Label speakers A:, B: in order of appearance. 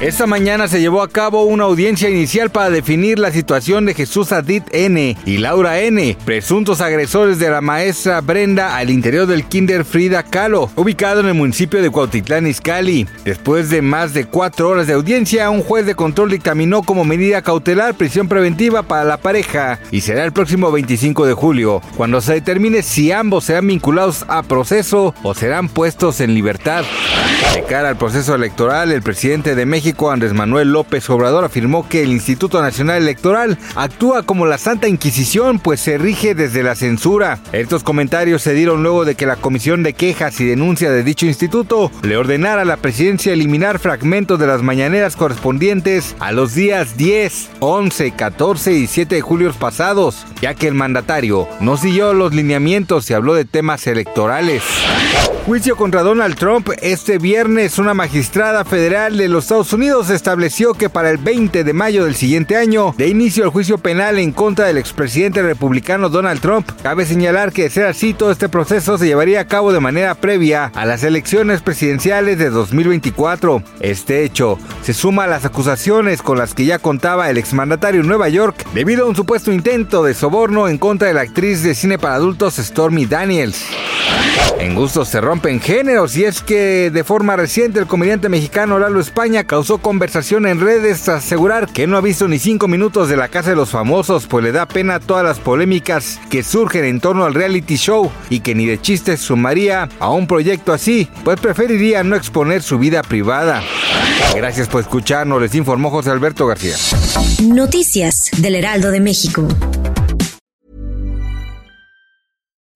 A: Esta mañana se llevó a cabo una audiencia inicial para definir la situación de Jesús Adit N. y Laura N., presuntos agresores de la maestra Brenda al interior del Kinder Frida Kahlo, ubicado en el municipio de Cuautitlán Izcalli. Después de más de cuatro horas de audiencia, un juez de control dictaminó como medida cautelar prisión preventiva para la pareja y será el próximo 25 de julio, cuando se determine si ambos serán vinculados a proceso o serán puestos en libertad. De cara al proceso electoral, el presidente de México Andrés Manuel López Obrador afirmó que el Instituto Nacional Electoral actúa como la Santa Inquisición, pues se rige desde la censura. Estos comentarios se dieron luego de que la Comisión de Quejas y Denuncia de dicho instituto le ordenara a la presidencia eliminar fragmentos de las mañaneras correspondientes a los días 10, 11, 14 y 7 de julio pasados, ya que el mandatario no siguió los lineamientos y habló de temas electorales. Juicio contra Donald Trump. Este viernes una magistrada federal de los Estados Unidos estableció que para el 20 de mayo del siguiente año de inicio el juicio penal en contra del expresidente republicano Donald Trump. Cabe señalar que de ser así todo este proceso se llevaría a cabo de manera previa a las elecciones presidenciales de 2024. Este hecho se suma a las acusaciones con las que ya contaba el exmandatario en Nueva York debido a un supuesto intento de soborno en contra de la actriz de cine para adultos Stormy Daniels. En gustos se rompen géneros y es que de forma reciente el comediante mexicano Lalo España causó conversación en redes tras asegurar que no ha visto ni cinco minutos de la casa de los famosos pues le da pena todas las polémicas que surgen en torno al reality show y que ni de chistes sumaría a un proyecto así pues preferiría no exponer su vida privada. Gracias por escucharnos, les informó José Alberto García.
B: Noticias del Heraldo de México.